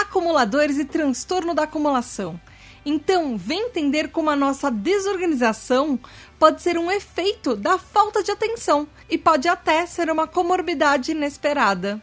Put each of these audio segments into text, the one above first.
acumuladores e transtorno da acumulação. Então, vem entender como a nossa desorganização pode ser um efeito da falta de atenção e pode até ser uma comorbidade inesperada.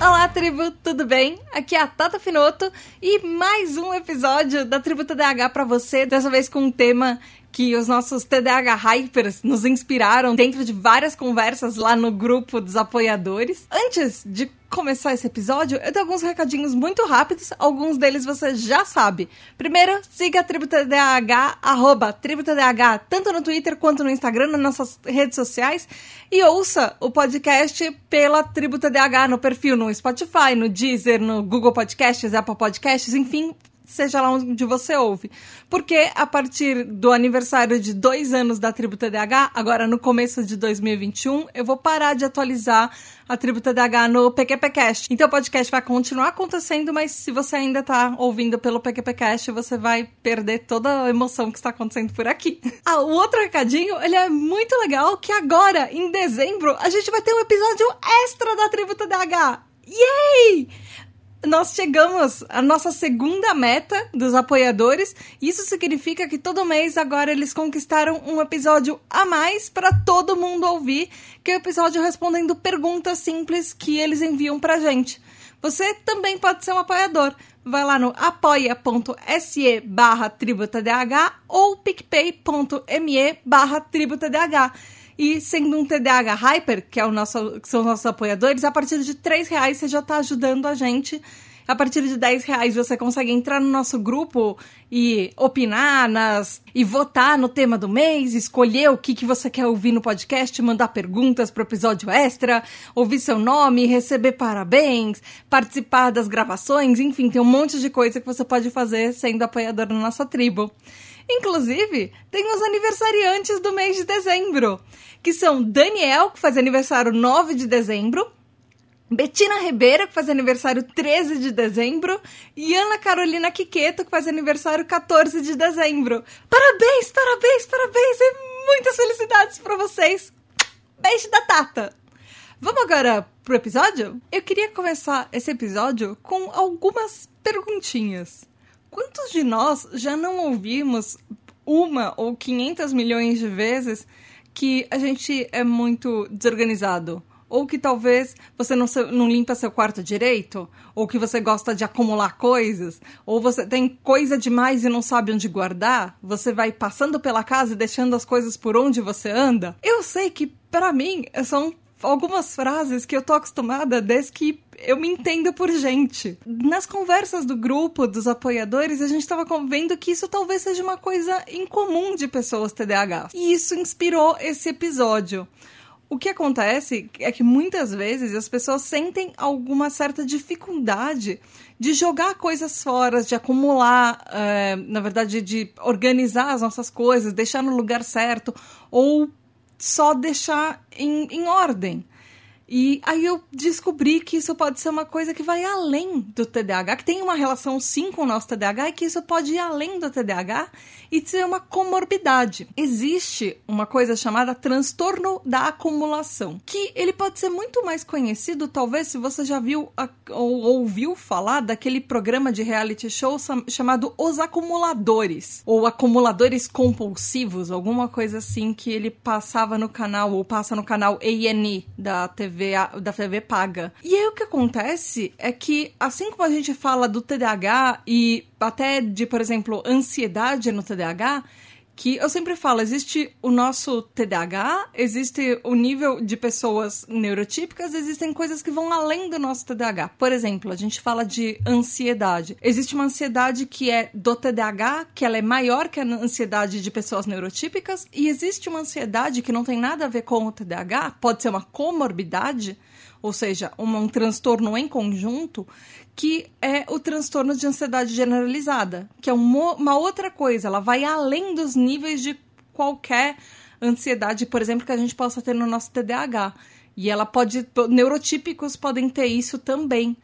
Olá, tribo, tudo bem? Aqui é a Tata Finoto e mais um episódio da Tribo TDAH para você, dessa vez com um tema que os nossos TDAH Hypers nos inspiraram dentro de várias conversas lá no grupo dos apoiadores. Antes de começar esse episódio, eu tenho alguns recadinhos muito rápidos, alguns deles você já sabe. Primeiro, siga a Tribo TDAH, arroba Tribo TDAH, tanto no Twitter quanto no Instagram, nas nossas redes sociais, e ouça o podcast pela Tribo TDAH no perfil no Spotify, no Deezer, no Google Podcasts, Apple Podcasts, enfim, seja lá onde você ouve. Porque a partir do aniversário de dois anos da Tribo TDAH, agora no começo de 2021, eu vou parar de atualizar a Tribo TDAH no PQPcast. Então o podcast vai continuar acontecendo, mas se você ainda está ouvindo pelo PQPcast, você vai perder toda a emoção que está acontecendo por aqui. Ah, o outro recadinho, ele é muito legal, que agora, em dezembro, a gente vai ter um episódio extra da Tribo TDAH. Yay! Nós chegamos à nossa segunda meta dos apoiadores. Isso significa que todo mês agora eles conquistaram um episódio a mais para todo mundo ouvir, que é o episódio respondendo perguntas simples que eles enviam pra gente. Você também pode ser um apoiador. Vai lá no apoia.se barra tributadh ou picpay.me barra tributadh. E sendo um TDAH Hyper, que, é o nosso, que são os nossos apoiadores, a partir de 3 reais você já está ajudando a gente. A partir de 10 reais você consegue entrar no nosso grupo e opinar nas, e votar no tema do mês, escolher o que, que você quer ouvir no podcast, mandar perguntas para o episódio extra, ouvir seu nome, receber parabéns, participar das gravações, enfim, tem um monte de coisa que você pode fazer sendo apoiador da nossa tribo. Inclusive, tem os aniversariantes do mês de dezembro, que são Daniel, que faz aniversário 9 de dezembro, Betina Ribeira, que faz aniversário 13 de dezembro, e Ana Carolina Quiqueto, que faz aniversário 14 de dezembro. Parabéns, parabéns, parabéns! E muitas felicidades para vocês! Beijo da Tata! Vamos agora pro episódio? Eu queria começar esse episódio com algumas perguntinhas. Quantos de nós já não ouvimos uma ou 500 milhões de vezes que a gente é muito desorganizado? Ou que talvez você não, não limpa seu quarto direito? Ou que você gosta de acumular coisas? Ou você tem coisa demais e não sabe onde guardar? Você vai passando pela casa e deixando as coisas por onde você anda? Eu sei que, para mim, são algumas frases que eu tô acostumada desde que eu me entendo por gente. Nas conversas do grupo, dos apoiadores, a gente estava vendo que isso talvez seja uma coisa incomum de pessoas TDAH. E isso inspirou esse episódio. O que acontece é que muitas vezes as pessoas sentem alguma certa dificuldade de jogar coisas fora, de acumular, é, na verdade, de organizar as nossas coisas, deixar no lugar certo, ou só deixar em, em ordem. E aí eu descobri que isso pode ser uma coisa que vai além do TDAH, que tem uma relação sim com o nosso TDAH e que isso pode ir além do TDAH e ser uma comorbidade. Existe uma coisa chamada transtorno da acumulação, que ele pode ser muito mais conhecido, talvez, se você já viu ou ouviu falar daquele programa de reality show chamado Os Acumuladores, ou Acumuladores Compulsivos, alguma coisa assim que ele passava no canal, ou passa no canal A&E da TV TV, da TV paga. E aí o que acontece é que, assim como a gente fala do TDAH e até de, por exemplo, ansiedade no TDAH, que eu sempre falo, existe o nosso TDAH, existe o nível de pessoas neurotípicas, existem coisas que vão além do nosso TDAH. Por exemplo, a gente fala de ansiedade. Existe uma ansiedade que é do TDAH, que ela é maior que a ansiedade de pessoas neurotípicas, e existe uma ansiedade que não tem nada a ver com o TDAH, pode ser uma comorbidade, ou seja, um, um transtorno em conjunto, que é o transtorno de ansiedade generalizada, que é uma, outra coisa, ela vai além dos níveis de qualquer ansiedade, por exemplo, que a gente possa ter no nosso TDAH. E ela pode. Neurotípicos podem ter isso também.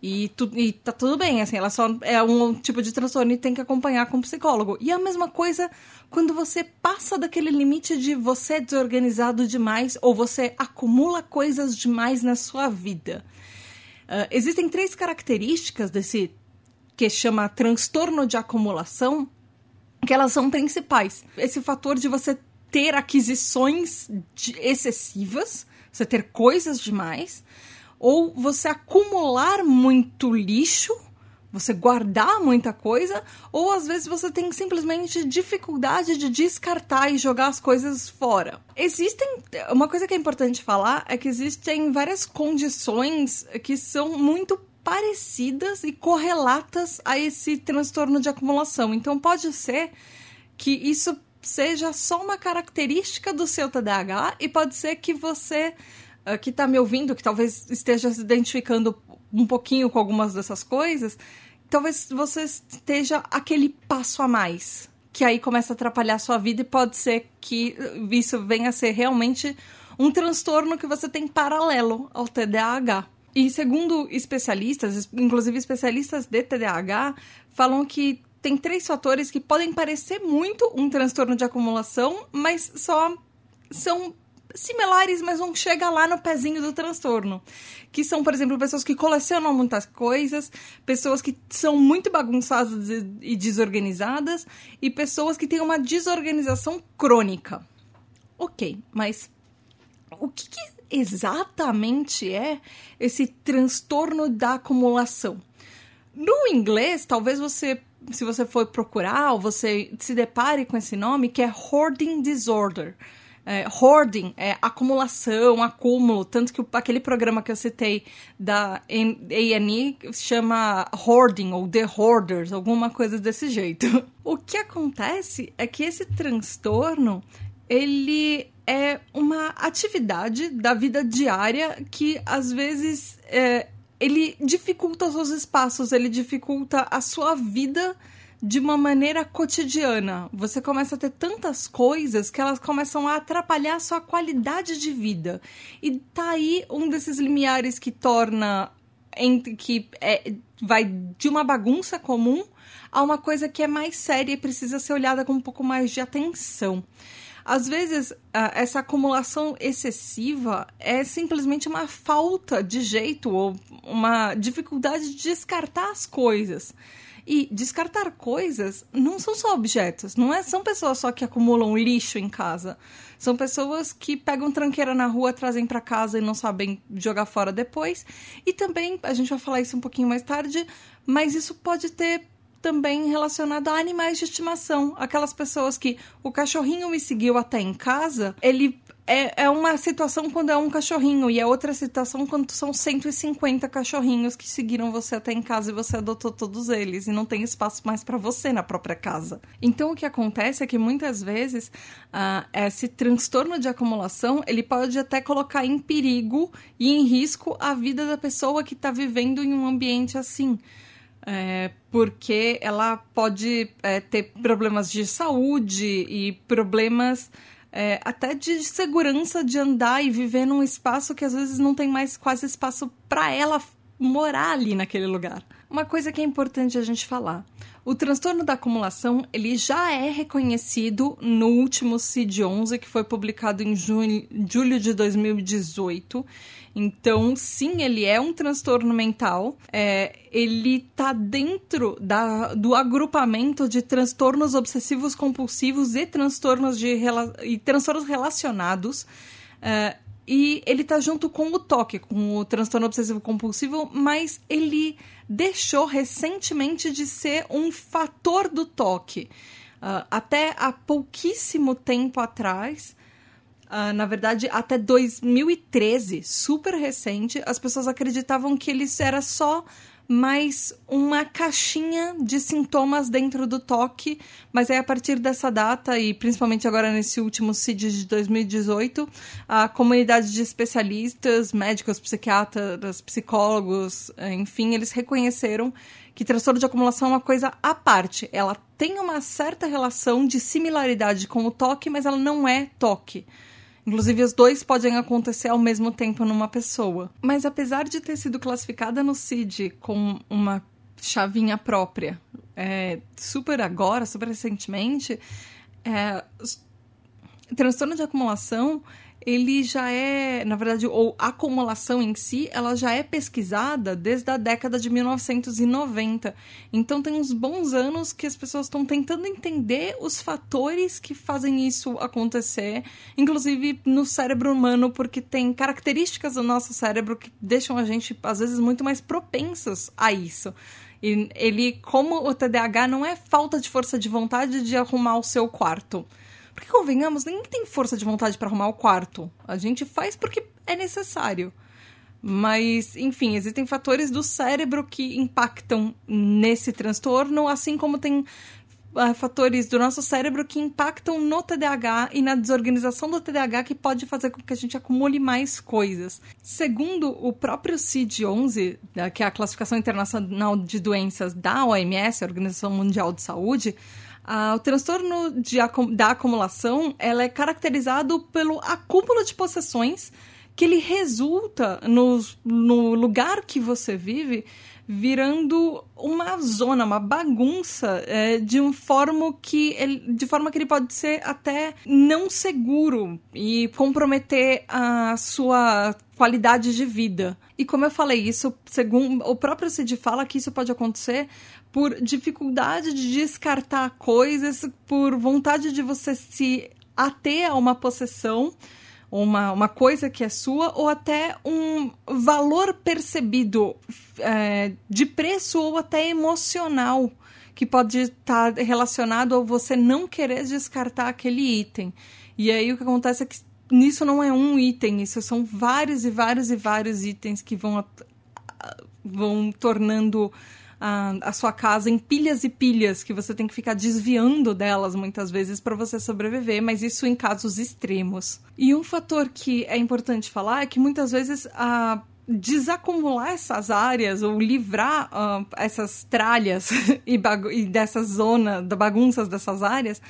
E, tu, e tá tudo bem, assim, ela só é um tipo de transtorno e tem que acompanhar com o psicólogo. E a mesma coisa quando você passa daquele limite de você é desorganizado demais ou você acumula coisas demais na sua vida. Uh, existem três características desse que chama transtorno de acumulação, que elas são principais. Esse fator de você ter aquisições de excessivas, você ter coisas demais, ou você acumular muito lixo você guardar muita coisa, ou às vezes você tem simplesmente dificuldade de descartar e jogar as coisas fora. Existem. Uma coisa que é importante falar é que existem várias condições que são muito parecidas e correlatas a esse transtorno de acumulação. Então pode ser que isso seja só uma característica do seu TDAH e pode ser que você uh, que está me ouvindo, que talvez esteja se identificando um pouquinho com algumas dessas coisas, talvez você esteja aquele passo a mais. Que aí começa a atrapalhar a sua vida e pode ser que isso venha a ser realmente um transtorno que você tem paralelo ao TDAH. E segundo especialistas, inclusive especialistas de TDAH, falam que tem três fatores que podem parecer muito um transtorno de acumulação, mas só são similares, mas não chega lá no pezinho do transtorno. Que são, por exemplo, pessoas que colecionam muitas coisas, pessoas que são muito bagunçadas e desorganizadas, e pessoas que têm uma desorganização crônica. Ok, mas o que, que exatamente é esse transtorno da acumulação? No inglês, talvez você, se você for procurar, ou você se depare com esse nome, que é hoarding disorder é, hoarding, é, acumulação, acúmulo, tanto que aquele programa que eu citei da A&E chama Hoarding ou The Hoarders, alguma coisa desse jeito. O que acontece é que esse transtorno, ele é uma atividade da vida diária que às vezes é, ele dificulta os seus espaços, ele dificulta a sua vida de uma maneira cotidiana. Você começa a ter tantas coisas que elas começam a atrapalhar a sua qualidade de vida. E tá aí um desses limiares que torna entre que é, vai de uma bagunça comum a uma coisa que é mais séria e precisa ser olhada com um pouco mais de atenção. Às vezes, essa acumulação excessiva é simplesmente uma falta de jeito ou uma dificuldade de descartar as coisas. E descartar coisas não são só objetos, não é, são pessoas só que acumulam lixo em casa. São pessoas que pegam tranqueira na rua, trazem para casa e não sabem jogar fora depois. E também, a gente vai falar isso um pouquinho mais tarde, mas isso pode ter também relacionado a animais de estimação. Aquelas pessoas que o cachorrinho me seguiu até em casa, ele é, é uma situação quando é um cachorrinho e é outra situação quando são 150 cachorrinhos que seguiram você até em casa e você adotou todos eles e não tem espaço mais para você na própria casa. Então o que acontece é que muitas vezes uh, esse transtorno de acumulação ele pode até colocar em perigo e em risco a vida da pessoa que está vivendo em um ambiente assim. É, porque ela pode é, ter problemas de saúde e problemas é, até de segurança de andar e viver num espaço que às vezes não tem mais quase espaço para ela morar ali naquele lugar. Uma coisa que é importante a gente falar. O transtorno da acumulação, ele já é reconhecido no último CID-11, que foi publicado em julho, julho de 2018. Então, sim, ele é um transtorno mental. É, ele está dentro da, do agrupamento de transtornos obsessivos compulsivos e transtornos, de, e transtornos relacionados. É, e ele está junto com o toque, com o transtorno obsessivo compulsivo, mas ele deixou recentemente de ser um fator do toque. Uh, até há pouquíssimo tempo atrás, uh, na verdade, até 2013, super recente, as pessoas acreditavam que ele era só mais uma caixinha de sintomas dentro do toque, mas é a partir dessa data e principalmente agora nesse último CID de 2018, a comunidade de especialistas, médicos, psiquiatras, psicólogos, enfim, eles reconheceram que transtorno de acumulação é uma coisa à parte. Ela tem uma certa relação de similaridade com o toque, mas ela não é toque. Inclusive, os dois podem acontecer ao mesmo tempo numa pessoa. Mas apesar de ter sido classificada no CID com uma chavinha própria, é, super agora, super recentemente, é, transtorno de acumulação ele já é, na verdade, ou a acumulação em si, ela já é pesquisada desde a década de 1990. Então tem uns bons anos que as pessoas estão tentando entender os fatores que fazem isso acontecer, inclusive no cérebro humano, porque tem características do nosso cérebro que deixam a gente às vezes muito mais propensas a isso. E ele, como o TDAH, não é falta de força de vontade de arrumar o seu quarto porque, convenhamos, ninguém tem força de vontade para arrumar o quarto. A gente faz porque é necessário. Mas, enfim, existem fatores do cérebro que impactam nesse transtorno, assim como tem uh, fatores do nosso cérebro que impactam no TDAH e na desorganização do TDAH que pode fazer com que a gente acumule mais coisas. Segundo o próprio CID-11, né, que é a Classificação Internacional de Doenças da OMS, a Organização Mundial de Saúde, ah, o transtorno de, da acumulação ela é caracterizado pelo acúmulo de possessões que ele resulta no, no lugar que você vive virando uma zona, uma bagunça é, de um forma que ele, de forma que ele pode ser até não seguro e comprometer a sua qualidade de vida. E como eu falei, isso, segundo o próprio Cid fala que isso pode acontecer por dificuldade de descartar coisas, por vontade de você se ater a uma possessão, uma, uma coisa que é sua, ou até um valor percebido é, de preço ou até emocional que pode estar relacionado a você não querer descartar aquele item. E aí o que acontece é que nisso não é um item, isso são vários e vários e vários itens que vão, vão tornando a, a sua casa em pilhas e pilhas que você tem que ficar desviando delas muitas vezes para você sobreviver, mas isso em casos extremos. E um fator que é importante falar é que muitas vezes a desacumular essas áreas ou livrar uh, essas tralhas e, e dessa zona, da bagunças dessas áreas,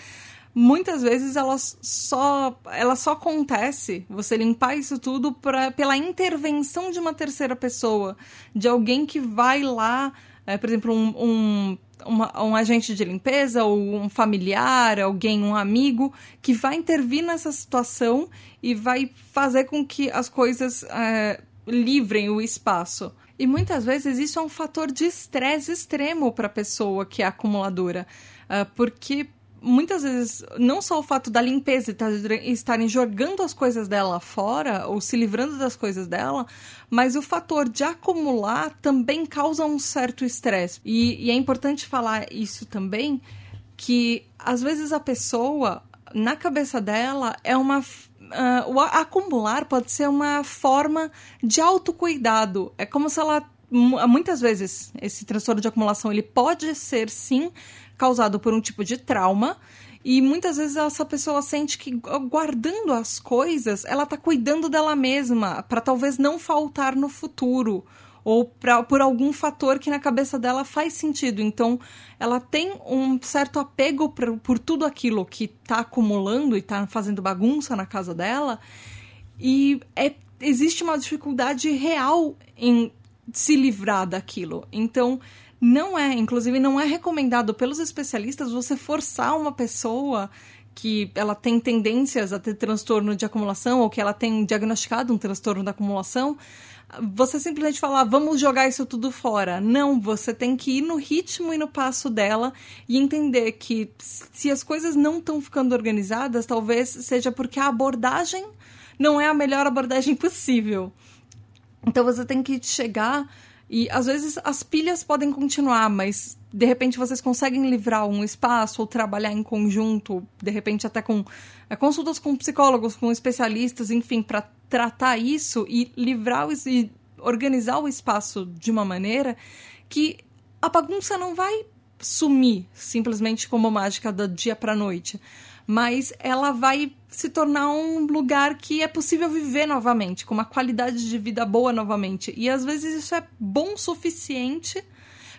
muitas vezes elas só ela só acontece você limpar isso tudo pra, pela intervenção de uma terceira pessoa, de alguém que vai lá é, por exemplo, um, um, uma, um agente de limpeza ou um familiar, alguém, um amigo, que vai intervir nessa situação e vai fazer com que as coisas é, livrem o espaço. E muitas vezes isso é um fator de estresse extremo para a pessoa que é acumuladora, é, porque muitas vezes, não só o fato da limpeza e estarem jogando as coisas dela fora ou se livrando das coisas dela, mas o fator de acumular também causa um certo estresse. E, e é importante falar isso também, que às vezes a pessoa, na cabeça dela, é uma Uh, o acumular pode ser uma forma de autocuidado. É como se ela muitas vezes esse transtorno de acumulação ele pode ser sim causado por um tipo de trauma. E muitas vezes essa pessoa sente que guardando as coisas, ela tá cuidando dela mesma, para talvez não faltar no futuro, ou pra, por algum fator que na cabeça dela faz sentido. Então, ela tem um certo apego por, por tudo aquilo que tá acumulando e tá fazendo bagunça na casa dela. E é, existe uma dificuldade real em se livrar daquilo. Então, não é, inclusive, não é recomendado pelos especialistas você forçar uma pessoa que ela tem tendências a ter transtorno de acumulação ou que ela tem diagnosticado um transtorno da acumulação, você simplesmente falar, vamos jogar isso tudo fora. Não, você tem que ir no ritmo e no passo dela e entender que se as coisas não estão ficando organizadas, talvez seja porque a abordagem não é a melhor abordagem possível. Então você tem que chegar e às vezes as pilhas podem continuar, mas de repente vocês conseguem livrar um espaço ou trabalhar em conjunto, de repente até com é, consultas com psicólogos, com especialistas, enfim, para tratar isso e livrar e organizar o espaço de uma maneira que a bagunça não vai sumir simplesmente como mágica do dia para noite, mas ela vai se tornar um lugar que é possível viver novamente, com uma qualidade de vida boa novamente. E às vezes isso é bom o suficiente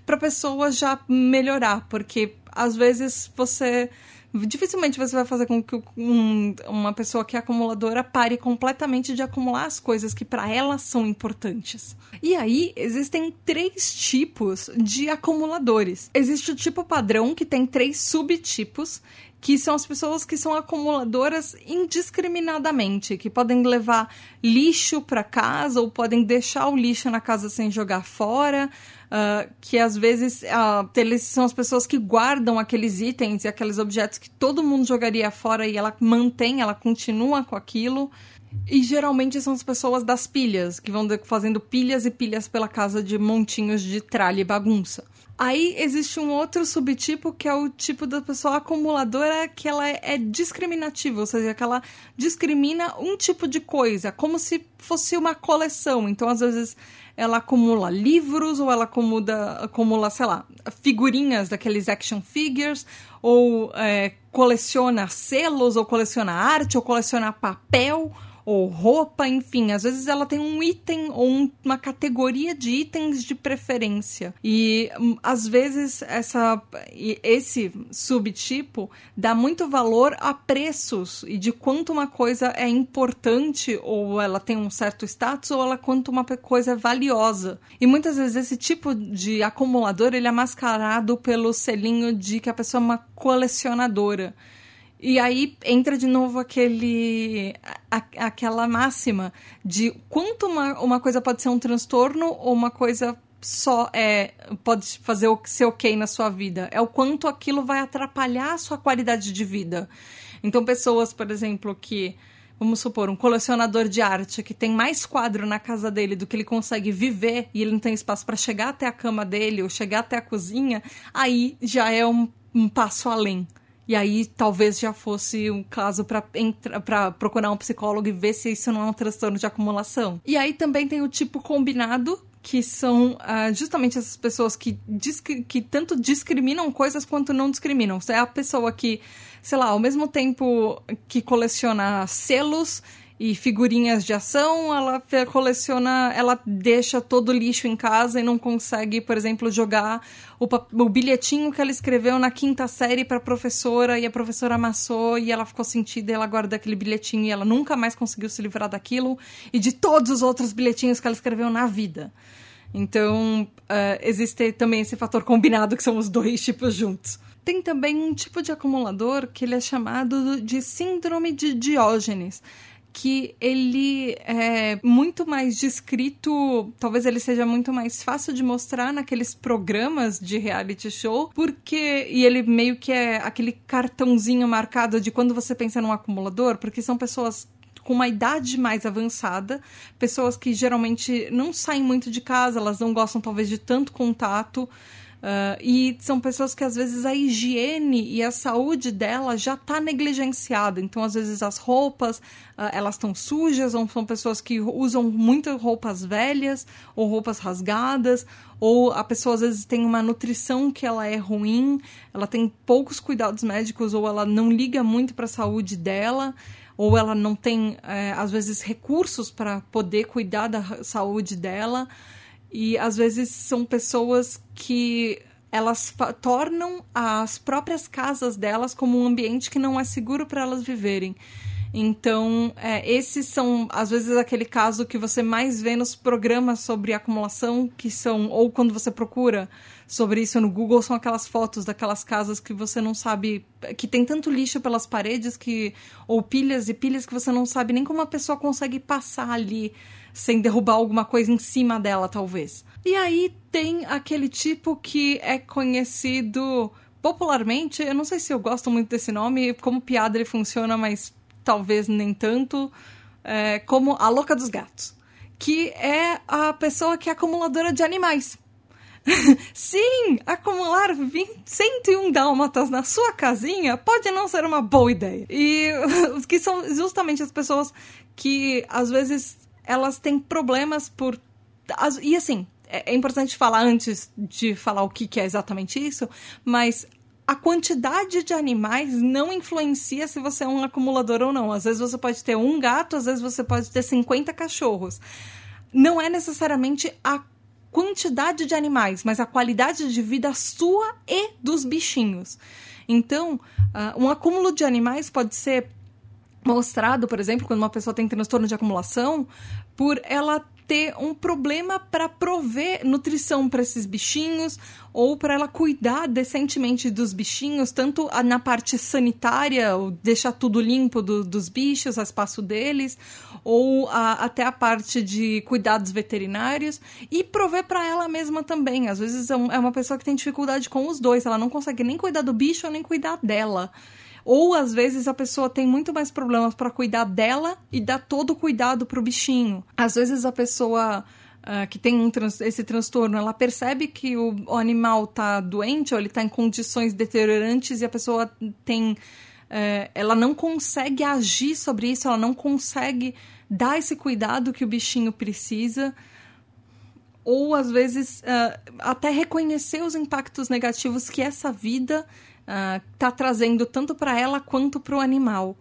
para a pessoa já melhorar, porque às vezes você dificilmente você vai fazer com que um, uma pessoa que é acumuladora pare completamente de acumular as coisas que para ela são importantes. E aí existem três tipos de acumuladores. Existe o tipo padrão que tem três subtipos que são as pessoas que são acumuladoras indiscriminadamente, que podem levar lixo para casa ou podem deixar o lixo na casa sem jogar fora, uh, que às vezes uh, eles são as pessoas que guardam aqueles itens e aqueles objetos que todo mundo jogaria fora e ela mantém, ela continua com aquilo. E geralmente são as pessoas das pilhas, que vão fazendo pilhas e pilhas pela casa de montinhos de tralha e bagunça. Aí existe um outro subtipo que é o tipo da pessoa acumuladora que ela é discriminativa, ou seja, que ela discrimina um tipo de coisa, como se fosse uma coleção. Então, às vezes, ela acumula livros, ou ela acumula, acumula sei lá, figurinhas daqueles action figures, ou é, coleciona selos, ou coleciona arte, ou coleciona papel ou roupa, enfim, às vezes ela tem um item ou um, uma categoria de itens de preferência. E hum, às vezes essa esse subtipo dá muito valor a preços e de quanto uma coisa é importante ou ela tem um certo status ou ela quanto uma coisa é valiosa. E muitas vezes esse tipo de acumulador ele é mascarado pelo selinho de que a pessoa é uma colecionadora. E aí entra de novo aquele a, aquela máxima de quanto uma, uma coisa pode ser um transtorno ou uma coisa só é pode fazer o ser ok na sua vida. É o quanto aquilo vai atrapalhar a sua qualidade de vida. Então, pessoas, por exemplo, que vamos supor, um colecionador de arte que tem mais quadro na casa dele do que ele consegue viver e ele não tem espaço para chegar até a cama dele ou chegar até a cozinha, aí já é um, um passo além. E aí talvez já fosse um caso para procurar um psicólogo e ver se isso não é um transtorno de acumulação. E aí também tem o tipo combinado, que são uh, justamente essas pessoas que, que tanto discriminam coisas quanto não discriminam. É a pessoa que, sei lá, ao mesmo tempo que coleciona selos e figurinhas de ação, ela coleciona, ela deixa todo o lixo em casa e não consegue, por exemplo, jogar o, o bilhetinho que ela escreveu na quinta série para a professora e a professora amassou e ela ficou sentida e ela guarda aquele bilhetinho e ela nunca mais conseguiu se livrar daquilo e de todos os outros bilhetinhos que ela escreveu na vida. Então, uh, existe também esse fator combinado que são os dois tipos juntos. Tem também um tipo de acumulador que ele é chamado de síndrome de Diógenes que ele é muito mais descrito, talvez ele seja muito mais fácil de mostrar naqueles programas de reality show, porque e ele meio que é aquele cartãozinho marcado de quando você pensa num acumulador, porque são pessoas com uma idade mais avançada, pessoas que geralmente não saem muito de casa, elas não gostam talvez de tanto contato. Uh, e são pessoas que às vezes a higiene e a saúde dela já está negligenciada. Então, às vezes, as roupas uh, elas estão sujas, ou são pessoas que usam muitas roupas velhas ou roupas rasgadas, ou a pessoa às vezes tem uma nutrição que ela é ruim, ela tem poucos cuidados médicos, ou ela não liga muito para a saúde dela ou ela não tem, é, às vezes, recursos para poder cuidar da saúde dela. E às vezes são pessoas que elas tornam as próprias casas delas como um ambiente que não é seguro para elas viverem. Então, é, esses são, às vezes, aquele caso que você mais vê nos programas sobre acumulação, que são, ou quando você procura sobre isso no Google, são aquelas fotos daquelas casas que você não sabe, que tem tanto lixo pelas paredes, que ou pilhas e pilhas que você não sabe nem como a pessoa consegue passar ali sem derrubar alguma coisa em cima dela, talvez. E aí tem aquele tipo que é conhecido popularmente, eu não sei se eu gosto muito desse nome, como piada ele funciona, mas talvez nem tanto, é, como a louca dos gatos, que é a pessoa que é acumuladora de animais. Sim, acumular 20, 101 dálmatas na sua casinha pode não ser uma boa ideia. E que são justamente as pessoas que às vezes elas têm problemas por. E assim, é, é importante falar antes de falar o que, que é exatamente isso, mas a quantidade de animais não influencia se você é um acumulador ou não. Às vezes você pode ter um gato, às vezes você pode ter 50 cachorros. Não é necessariamente a quantidade de animais, mas a qualidade de vida sua e dos bichinhos. Então, uh, um acúmulo de animais pode ser mostrado, por exemplo, quando uma pessoa tem transtorno de acumulação, por ela ter um problema para prover nutrição para esses bichinhos ou para ela cuidar decentemente dos bichinhos, tanto na parte sanitária, deixar tudo limpo do, dos bichos, o espaço deles, ou a, até a parte de cuidados veterinários e prover para ela mesma também. Às vezes é, é uma pessoa que tem dificuldade com os dois, ela não consegue nem cuidar do bicho nem cuidar dela. Ou às vezes a pessoa tem muito mais problemas para cuidar dela e dar todo o cuidado pro bichinho. Às vezes a pessoa uh, que tem um trans esse transtorno, ela percebe que o, o animal tá doente ou ele tá em condições deteriorantes e a pessoa tem. Uh, ela não consegue agir sobre isso, ela não consegue dar esse cuidado que o bichinho precisa ou às vezes uh, até reconhecer os impactos negativos que essa vida está ah, trazendo tanto para ela quanto para o animal.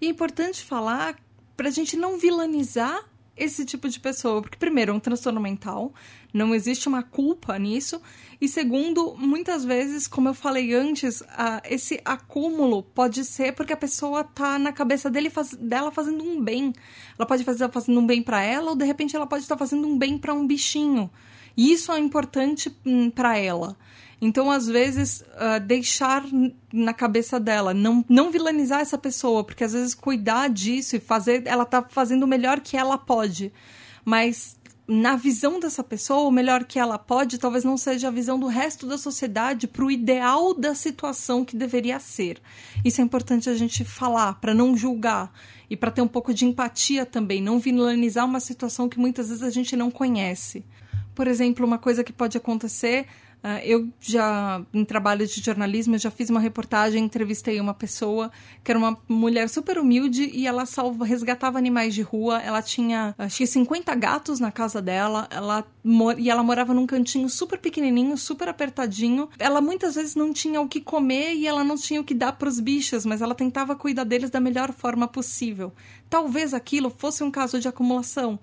E é importante falar para a gente não vilanizar esse tipo de pessoa, porque primeiro é um transtorno mental, não existe uma culpa nisso, e segundo, muitas vezes, como eu falei antes, esse acúmulo pode ser porque a pessoa tá na cabeça dele faz, dela fazendo um bem. Ela pode fazer fazendo um bem para ela, ou de repente ela pode estar fazendo um bem para um bichinho. E isso é importante hum, para ela. Então, às vezes, uh, deixar na cabeça dela, não, não vilanizar essa pessoa, porque às vezes cuidar disso e fazer, ela tá fazendo o melhor que ela pode. Mas na visão dessa pessoa, o melhor que ela pode talvez não seja a visão do resto da sociedade para o ideal da situação que deveria ser. Isso é importante a gente falar, para não julgar e para ter um pouco de empatia também, não vilanizar uma situação que muitas vezes a gente não conhece. Por exemplo, uma coisa que pode acontecer eu já, em trabalho de jornalismo, já fiz uma reportagem, entrevistei uma pessoa que era uma mulher super humilde e ela salva, resgatava animais de rua. Ela tinha, acho que 50 gatos na casa dela ela, e ela morava num cantinho super pequenininho, super apertadinho. Ela muitas vezes não tinha o que comer e ela não tinha o que dar para os bichos, mas ela tentava cuidar deles da melhor forma possível. Talvez aquilo fosse um caso de acumulação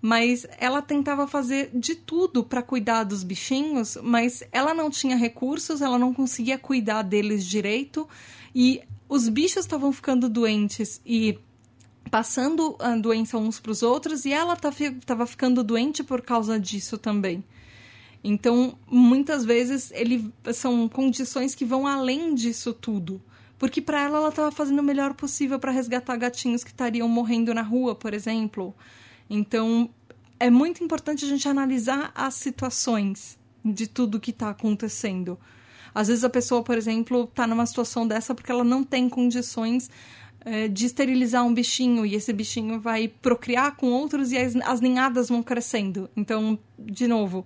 mas ela tentava fazer de tudo para cuidar dos bichinhos, mas ela não tinha recursos, ela não conseguia cuidar deles direito e os bichos estavam ficando doentes e passando a doença uns para os outros e ela estava ficando doente por causa disso também. Então, muitas vezes ele são condições que vão além disso tudo. Porque para ela ela estava fazendo o melhor possível para resgatar gatinhos que estariam morrendo na rua, por exemplo. Então, é muito importante a gente analisar as situações de tudo que está acontecendo. Às vezes a pessoa, por exemplo, está numa situação dessa porque ela não tem condições é, de esterilizar um bichinho e esse bichinho vai procriar com outros e as, as ninhadas vão crescendo. Então, de novo,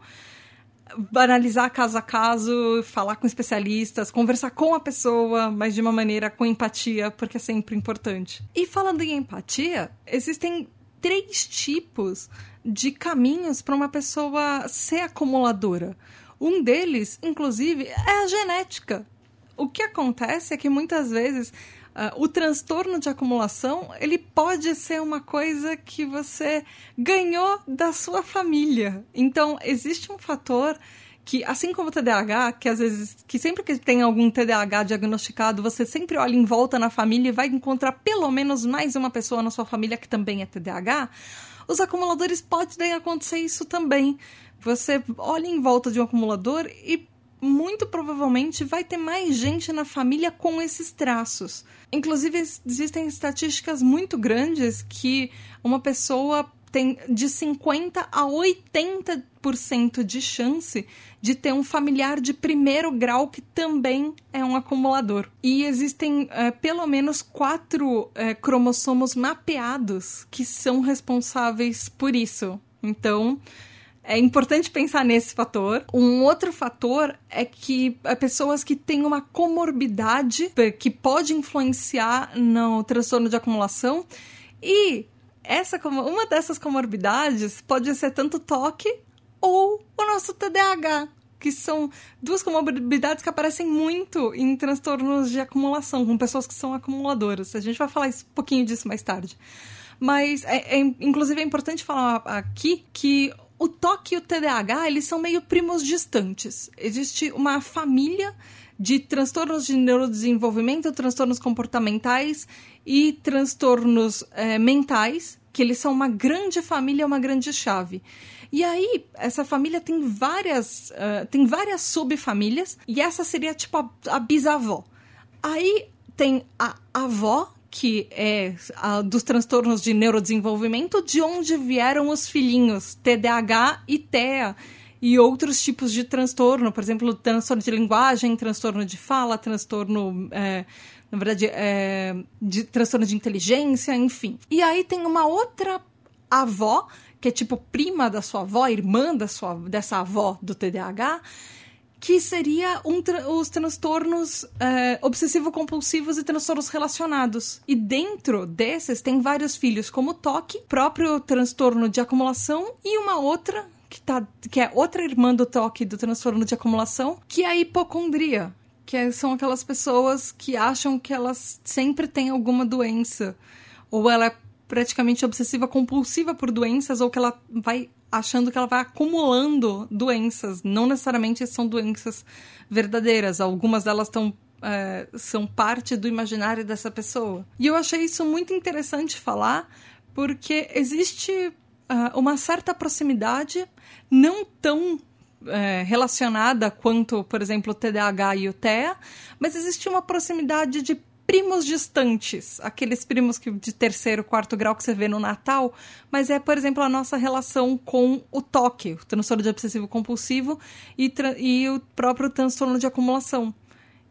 analisar caso a caso, falar com especialistas, conversar com a pessoa, mas de uma maneira com empatia, porque é sempre importante. E falando em empatia, existem três tipos de caminhos para uma pessoa ser acumuladora. Um deles, inclusive, é a genética. O que acontece é que muitas vezes Uh, o transtorno de acumulação ele pode ser uma coisa que você ganhou da sua família. Então existe um fator que, assim como o TDAH, que às vezes, que sempre que tem algum TDAH diagnosticado, você sempre olha em volta na família e vai encontrar pelo menos mais uma pessoa na sua família que também é TDAH, os acumuladores podem acontecer isso também. Você olha em volta de um acumulador e muito provavelmente vai ter mais gente na família com esses traços. Inclusive, existem estatísticas muito grandes que uma pessoa tem de 50 a 80% de chance de ter um familiar de primeiro grau que também é um acumulador. E existem é, pelo menos quatro é, cromossomos mapeados que são responsáveis por isso. Então, é importante pensar nesse fator. Um outro fator é que é pessoas que têm uma comorbidade que pode influenciar no transtorno de acumulação e essa uma dessas comorbidades pode ser tanto toque ou o nosso TDAH, que são duas comorbidades que aparecem muito em transtornos de acumulação, com pessoas que são acumuladoras. A gente vai falar um pouquinho disso mais tarde. Mas, é, é, inclusive, é importante falar aqui que o toque e o TDAH, eles são meio primos distantes. Existe uma família de transtornos de neurodesenvolvimento, transtornos comportamentais e transtornos é, mentais, que eles são uma grande família, uma grande chave. E aí, essa família tem várias, uh, tem várias subfamílias, e essa seria tipo a, a bisavó. Aí tem a avó, que é a, dos transtornos de neurodesenvolvimento, de onde vieram os filhinhos TDAH e TEA e outros tipos de transtorno, por exemplo, transtorno de linguagem, transtorno de fala, transtorno, é, na verdade, é, de transtorno de inteligência, enfim. E aí tem uma outra avó que é tipo prima da sua avó, irmã da sua, dessa avó do TDAH, que seria um tra os transtornos é, obsessivo-compulsivos e transtornos relacionados. E dentro desses tem vários filhos, como toque, próprio transtorno de acumulação e uma outra que, tá, que é outra irmã do toque do transtorno de acumulação, que é a hipocondria. Que é, são aquelas pessoas que acham que elas sempre têm alguma doença. Ou ela é praticamente obsessiva compulsiva por doenças ou que ela vai achando que ela vai acumulando doenças. Não necessariamente são doenças verdadeiras. Algumas delas estão é, são parte do imaginário dessa pessoa. E eu achei isso muito interessante falar, porque existe uh, uma certa proximidade, não tão é, relacionada quanto, por exemplo, o TDAH e o TEA, mas existe uma proximidade de primos distantes, aqueles primos que, de terceiro, quarto grau que você vê no Natal, mas é, por exemplo, a nossa relação com o toque, o transtorno de obsessivo compulsivo e, e o próprio transtorno de acumulação.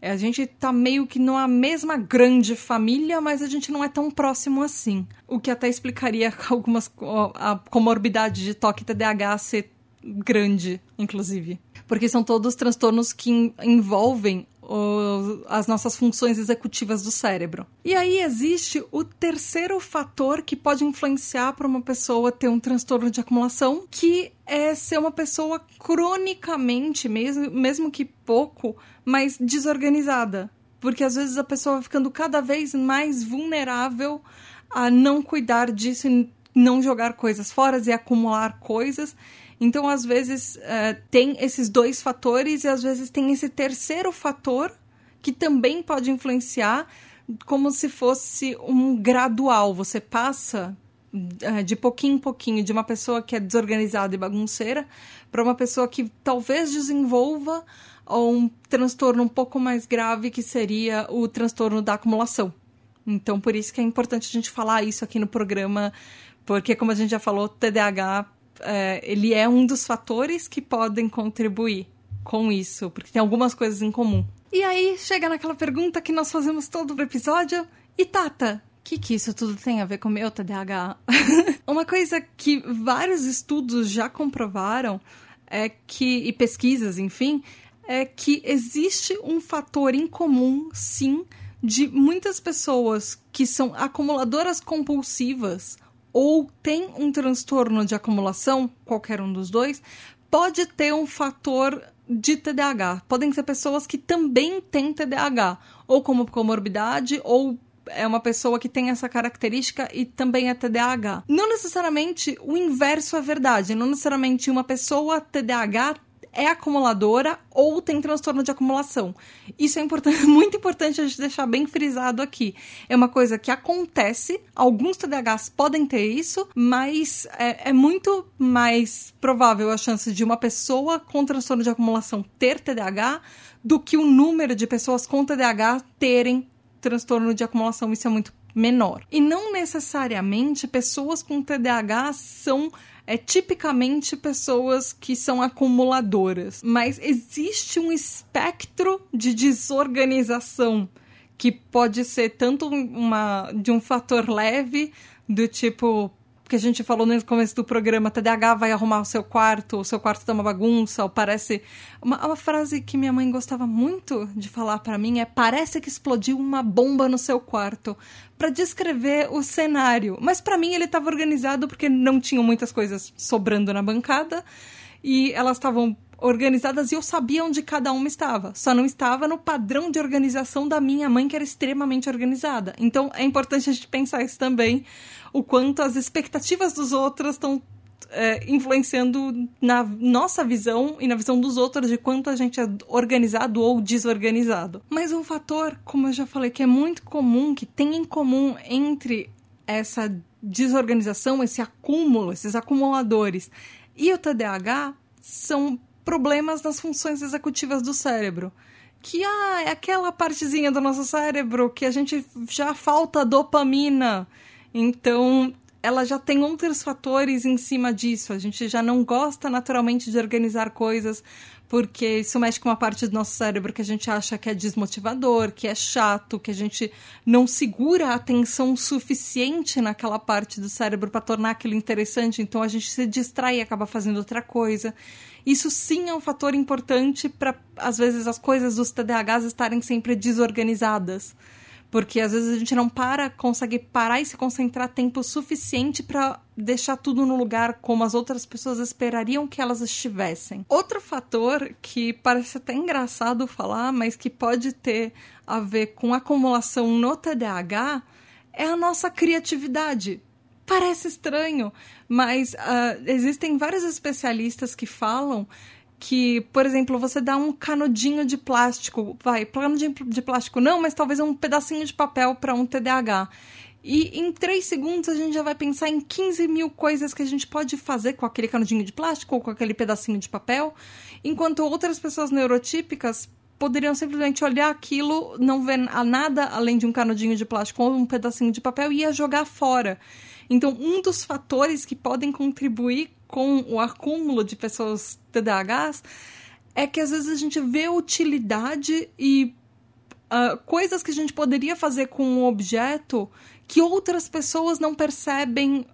É, a gente tá meio que numa mesma grande família, mas a gente não é tão próximo assim. O que até explicaria algumas a comorbidade de toque e TDAH ser grande, inclusive. Porque são todos transtornos que envolvem o, as nossas funções executivas do cérebro. E aí existe o terceiro fator que pode influenciar para uma pessoa ter um transtorno de acumulação, que é ser uma pessoa cronicamente, mesmo, mesmo que pouco, mais desorganizada. Porque às vezes a pessoa vai ficando cada vez mais vulnerável a não cuidar disso e não jogar coisas fora e acumular coisas. Então, às vezes, uh, tem esses dois fatores e às vezes tem esse terceiro fator que também pode influenciar, como se fosse um gradual. Você passa uh, de pouquinho em pouquinho de uma pessoa que é desorganizada e bagunceira para uma pessoa que talvez desenvolva um transtorno um pouco mais grave que seria o transtorno da acumulação. Então, por isso que é importante a gente falar isso aqui no programa, porque, como a gente já falou, TDAH é, ele é um dos fatores que podem contribuir com isso, porque tem algumas coisas em comum. E aí chega naquela pergunta que nós fazemos todo o episódio: e Tata, o que, que isso tudo tem a ver com o meu TDAH? Uma coisa que vários estudos já comprovaram é que, e pesquisas, enfim, é que existe um fator em comum, sim, de muitas pessoas que são acumuladoras compulsivas ou tem um transtorno de acumulação, qualquer um dos dois, pode ter um fator de TDAH. Podem ser pessoas que também têm TDAH, ou como comorbidade, ou é uma pessoa que tem essa característica e também é TDAH. Não necessariamente o inverso é verdade, não necessariamente uma pessoa TDAH é acumuladora ou tem transtorno de acumulação. Isso é importante, muito importante a gente deixar bem frisado aqui. É uma coisa que acontece, alguns TDAHs podem ter isso, mas é, é muito mais provável a chance de uma pessoa com transtorno de acumulação ter TDAH do que o número de pessoas com TDAH terem transtorno de acumulação. Isso é muito menor. E não necessariamente pessoas com TDAH são é tipicamente pessoas que são acumuladoras, mas existe um espectro de desorganização que pode ser tanto uma de um fator leve do tipo que a gente falou no começo do programa, TDAH vai arrumar o seu quarto, o seu quarto tá uma bagunça, ou parece... Uma, uma frase que minha mãe gostava muito de falar para mim é parece que explodiu uma bomba no seu quarto, para descrever o cenário. Mas para mim ele estava organizado porque não tinham muitas coisas sobrando na bancada, e elas estavam organizadas e eu sabia onde cada uma estava. Só não estava no padrão de organização da minha mãe, que era extremamente organizada. Então é importante a gente pensar isso também, o quanto as expectativas dos outros estão é, influenciando na nossa visão e na visão dos outros de quanto a gente é organizado ou desorganizado. Mas um fator, como eu já falei, que é muito comum, que tem em comum entre essa desorganização, esse acúmulo, esses acumuladores e o TDAH são problemas nas funções executivas do cérebro. Que ah, é aquela partezinha do nosso cérebro que a gente já falta dopamina. Então, ela já tem outros fatores em cima disso. A gente já não gosta naturalmente de organizar coisas porque isso mexe com uma parte do nosso cérebro que a gente acha que é desmotivador, que é chato, que a gente não segura a atenção suficiente naquela parte do cérebro para tornar aquilo interessante, então a gente se distrai e acaba fazendo outra coisa. Isso sim é um fator importante para, às vezes, as coisas dos TDAHs estarem sempre desorganizadas. Porque às vezes a gente não para, consegue parar e se concentrar tempo suficiente para deixar tudo no lugar como as outras pessoas esperariam que elas estivessem. Outro fator que parece até engraçado falar, mas que pode ter a ver com acumulação no TDAH é a nossa criatividade. Parece estranho, mas uh, existem vários especialistas que falam que, por exemplo, você dá um canudinho de plástico, vai, canudinho de plástico não, mas talvez um pedacinho de papel para um TDAH. E em três segundos a gente já vai pensar em 15 mil coisas que a gente pode fazer com aquele canudinho de plástico ou com aquele pedacinho de papel, enquanto outras pessoas neurotípicas poderiam simplesmente olhar aquilo, não ver nada além de um canudinho de plástico ou um pedacinho de papel e ia jogar fora. Então, um dos fatores que podem contribuir com o acúmulo de pessoas TDAHs é que às vezes a gente vê utilidade e uh, coisas que a gente poderia fazer com um objeto que outras pessoas não percebem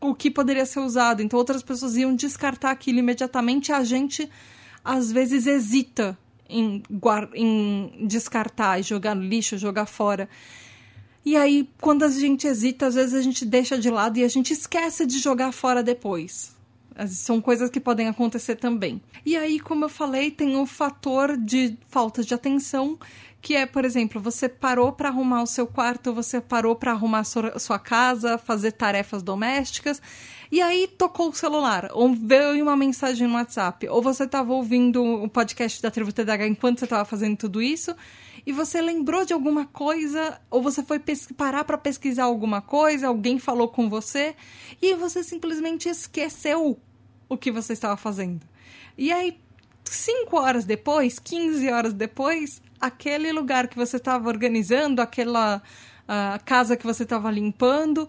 o que poderia ser usado. Então outras pessoas iam descartar aquilo imediatamente. A gente às vezes hesita em, em descartar jogar no lixo, jogar fora. E aí, quando a gente hesita, às vezes a gente deixa de lado e a gente esquece de jogar fora depois. São coisas que podem acontecer também. E aí, como eu falei, tem o fator de falta de atenção, que é, por exemplo, você parou para arrumar o seu quarto, você parou para arrumar a sua casa, fazer tarefas domésticas, e aí tocou o celular, ou veio uma mensagem no WhatsApp, ou você estava ouvindo o podcast da Tribo TDH enquanto você estava fazendo tudo isso, e você lembrou de alguma coisa, ou você foi parar para pesquisar alguma coisa, alguém falou com você, e você simplesmente esqueceu o que você estava fazendo. E aí, cinco horas depois, 15 horas depois, aquele lugar que você estava organizando, aquela uh, casa que você estava limpando,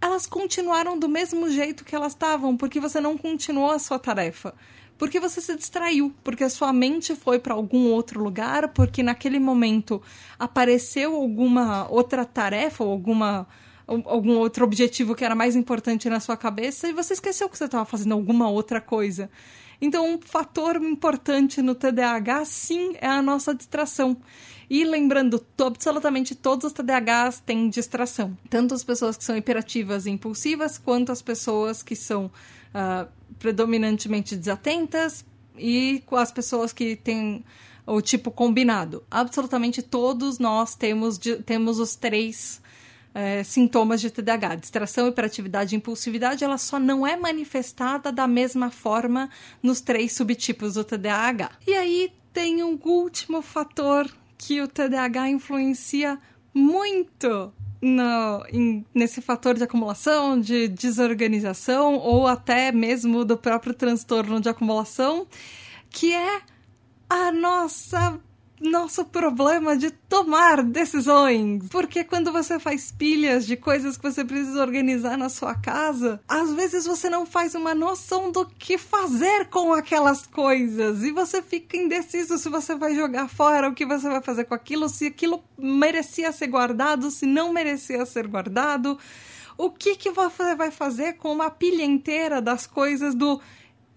elas continuaram do mesmo jeito que elas estavam, porque você não continuou a sua tarefa porque você se distraiu, porque a sua mente foi para algum outro lugar, porque naquele momento apareceu alguma outra tarefa ou alguma algum outro objetivo que era mais importante na sua cabeça e você esqueceu que você estava fazendo alguma outra coisa. Então, um fator importante no TDAH, sim, é a nossa distração. E lembrando, absolutamente todos os TDAHs têm distração. Tanto as pessoas que são hiperativas e impulsivas, quanto as pessoas que são uh, predominantemente desatentas e com as pessoas que têm o tipo combinado. Absolutamente todos nós temos, temos os três é, sintomas de TDAH. Distração, hiperatividade e impulsividade, ela só não é manifestada da mesma forma nos três subtipos do TDAH. E aí tem um último fator que o TDAH influencia muito no, em, nesse fator de acumulação, de desorganização ou até mesmo do próprio transtorno de acumulação, que é a nossa nosso problema de tomar decisões. Porque quando você faz pilhas de coisas que você precisa organizar na sua casa, às vezes você não faz uma noção do que fazer com aquelas coisas. E você fica indeciso se você vai jogar fora, o que você vai fazer com aquilo, se aquilo merecia ser guardado, se não merecia ser guardado O que, que você vai fazer com uma pilha inteira das coisas do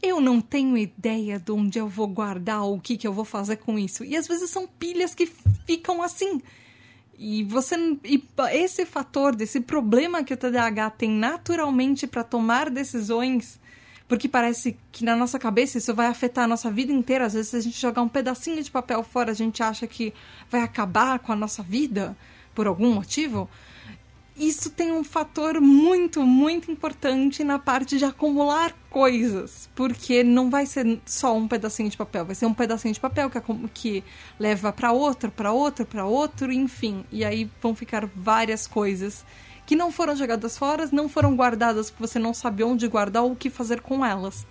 eu não tenho ideia de onde eu vou guardar ou o que, que eu vou fazer com isso. E às vezes são pilhas que ficam assim. E você e esse fator desse problema que o TDAH tem naturalmente para tomar decisões, porque parece que na nossa cabeça isso vai afetar a nossa vida inteira. Às vezes se a gente jogar um pedacinho de papel fora, a gente acha que vai acabar com a nossa vida por algum motivo isso tem um fator muito, muito importante na parte de acumular coisas, porque não vai ser só um pedacinho de papel, vai ser um pedacinho de papel que, que leva para outro, para outro, para outro, enfim, e aí vão ficar várias coisas que não foram jogadas fora, não foram guardadas porque você não sabe onde guardar ou o que fazer com elas.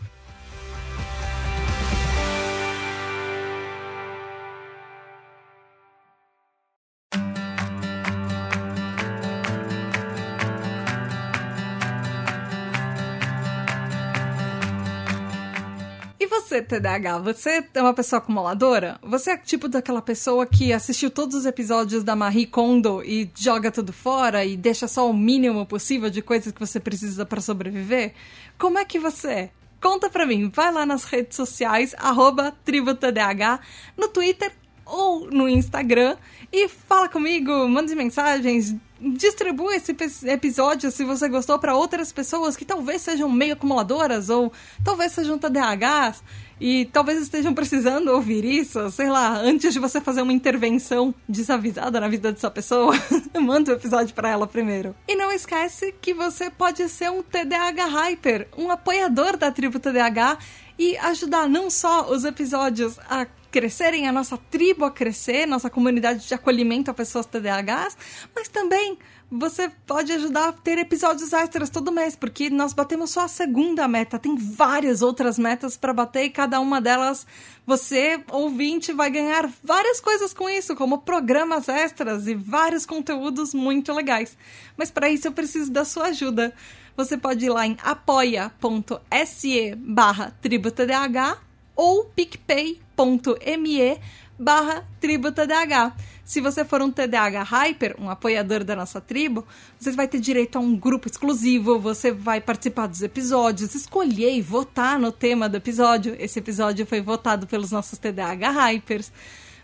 Você, TDAH, você é uma pessoa acumuladora? Você é tipo daquela pessoa que assistiu todos os episódios da Marie Kondo e joga tudo fora e deixa só o mínimo possível de coisas que você precisa para sobreviver? Como é que você é? Conta pra mim, vai lá nas redes sociais, arroba TribuTDH, no Twitter ou no Instagram e fala comigo, mande mensagens, distribua esse episódio se você gostou para outras pessoas que talvez sejam meio acumuladoras ou talvez sejam TDAHs e talvez estejam precisando ouvir isso, sei lá, antes de você fazer uma intervenção desavisada na vida dessa pessoa, manda o episódio para ela primeiro. E não esquece que você pode ser um TDAH Hyper, um apoiador da tribo TDAH e ajudar não só os episódios a crescerem, a nossa tribo a crescer, nossa comunidade de acolhimento a pessoas TDAHs, mas também você pode ajudar a ter episódios extras todo mês, porque nós batemos só a segunda meta. Tem várias outras metas para bater e cada uma delas você, ouvinte, vai ganhar várias coisas com isso, como programas extras e vários conteúdos muito legais. Mas para isso eu preciso da sua ajuda. Você pode ir lá em apoia.se barra tributadh ou picpay.me barra tributadh. Se você for um TDAH Hyper, um apoiador da nossa tribo, você vai ter direito a um grupo exclusivo, você vai participar dos episódios, escolher e votar no tema do episódio. Esse episódio foi votado pelos nossos TDAH Hypers.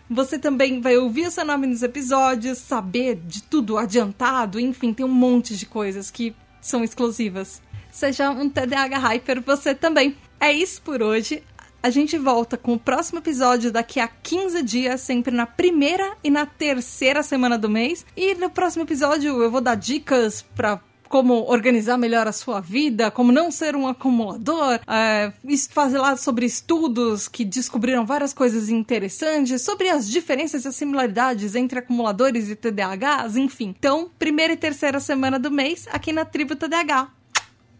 Você também vai ouvir o seu nome nos episódios, saber de tudo adiantado, enfim, tem um monte de coisas que são exclusivas. Seja um TDAH Hyper você também. É isso por hoje. A gente volta com o próximo episódio daqui a 15 dias, sempre na primeira e na terceira semana do mês. E no próximo episódio eu vou dar dicas para como organizar melhor a sua vida, como não ser um acumulador, é, fazer lá sobre estudos que descobriram várias coisas interessantes, sobre as diferenças e as similaridades entre acumuladores e TDAHs, enfim. Então, primeira e terceira semana do mês aqui na Tribo TDAH.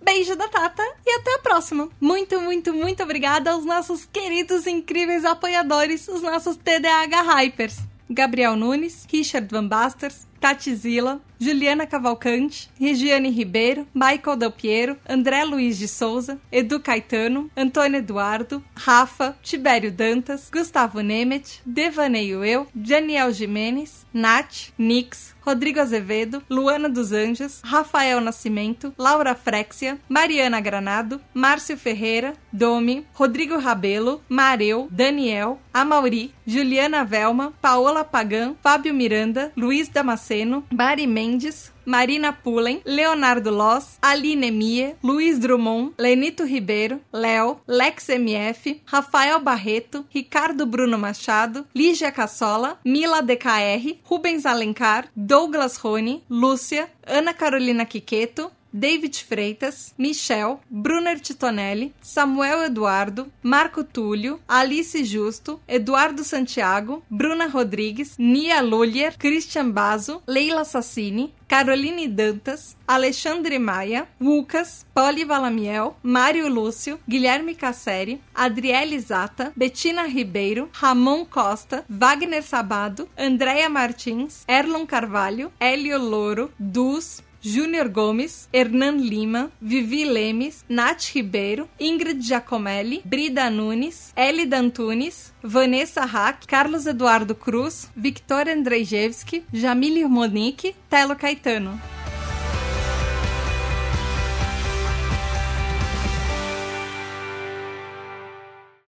Beijo da Tata e até a próxima. Muito, muito, muito obrigada aos nossos queridos e incríveis apoiadores, os nossos TDAH Hypers. Gabriel Nunes, Richard Van Basters, Tati Zila, Juliana Cavalcante, Regiane Ribeiro, Michael Del Piero, André Luiz de Souza, Edu Caetano, Antônio Eduardo, Rafa, Tibério Dantas, Gustavo Nemet, Devaneio Eu, Daniel Jimenez, Nath, Nix, Rodrigo Azevedo, Luana dos Anjos, Rafael Nascimento, Laura Frexia, Mariana Granado, Márcio Ferreira, Domi, Rodrigo Rabelo, Mareu, Daniel, Amauri, Juliana Velma, Paola Pagan, Fábio Miranda, Luiz Damasceno, Mari Mendes, Marina Pullen, Leonardo Loss, Aline Mie, Luiz Drummond, Lenito Ribeiro, Léo, Lex MF, Rafael Barreto, Ricardo Bruno Machado, Lígia Cassola, Mila DKR, Rubens Alencar, Douglas Rony, Lúcia, Ana Carolina Quiqueto, David Freitas, Michel, Brunner Titonelli, Samuel Eduardo, Marco Túlio, Alice Justo, Eduardo Santiago, Bruna Rodrigues, Nia Lulier, Christian Bazo, Leila Sassini, Caroline Dantas, Alexandre Maia, Lucas, Poli Valamiel, Mário Lúcio, Guilherme Casseri, Adriele Zata, Betina Ribeiro, Ramon Costa, Wagner Sabado, Andréia Martins, Erlon Carvalho, Hélio Louro, Dus, Júnior Gomes, Hernan Lima, Vivi Lemes, Nath Ribeiro, Ingrid Giacomelli, Brida Nunes, Elida Antunes, Vanessa Hack, Carlos Eduardo Cruz, Victoria Andrzejewski, Jamile Monique, Telo Caetano.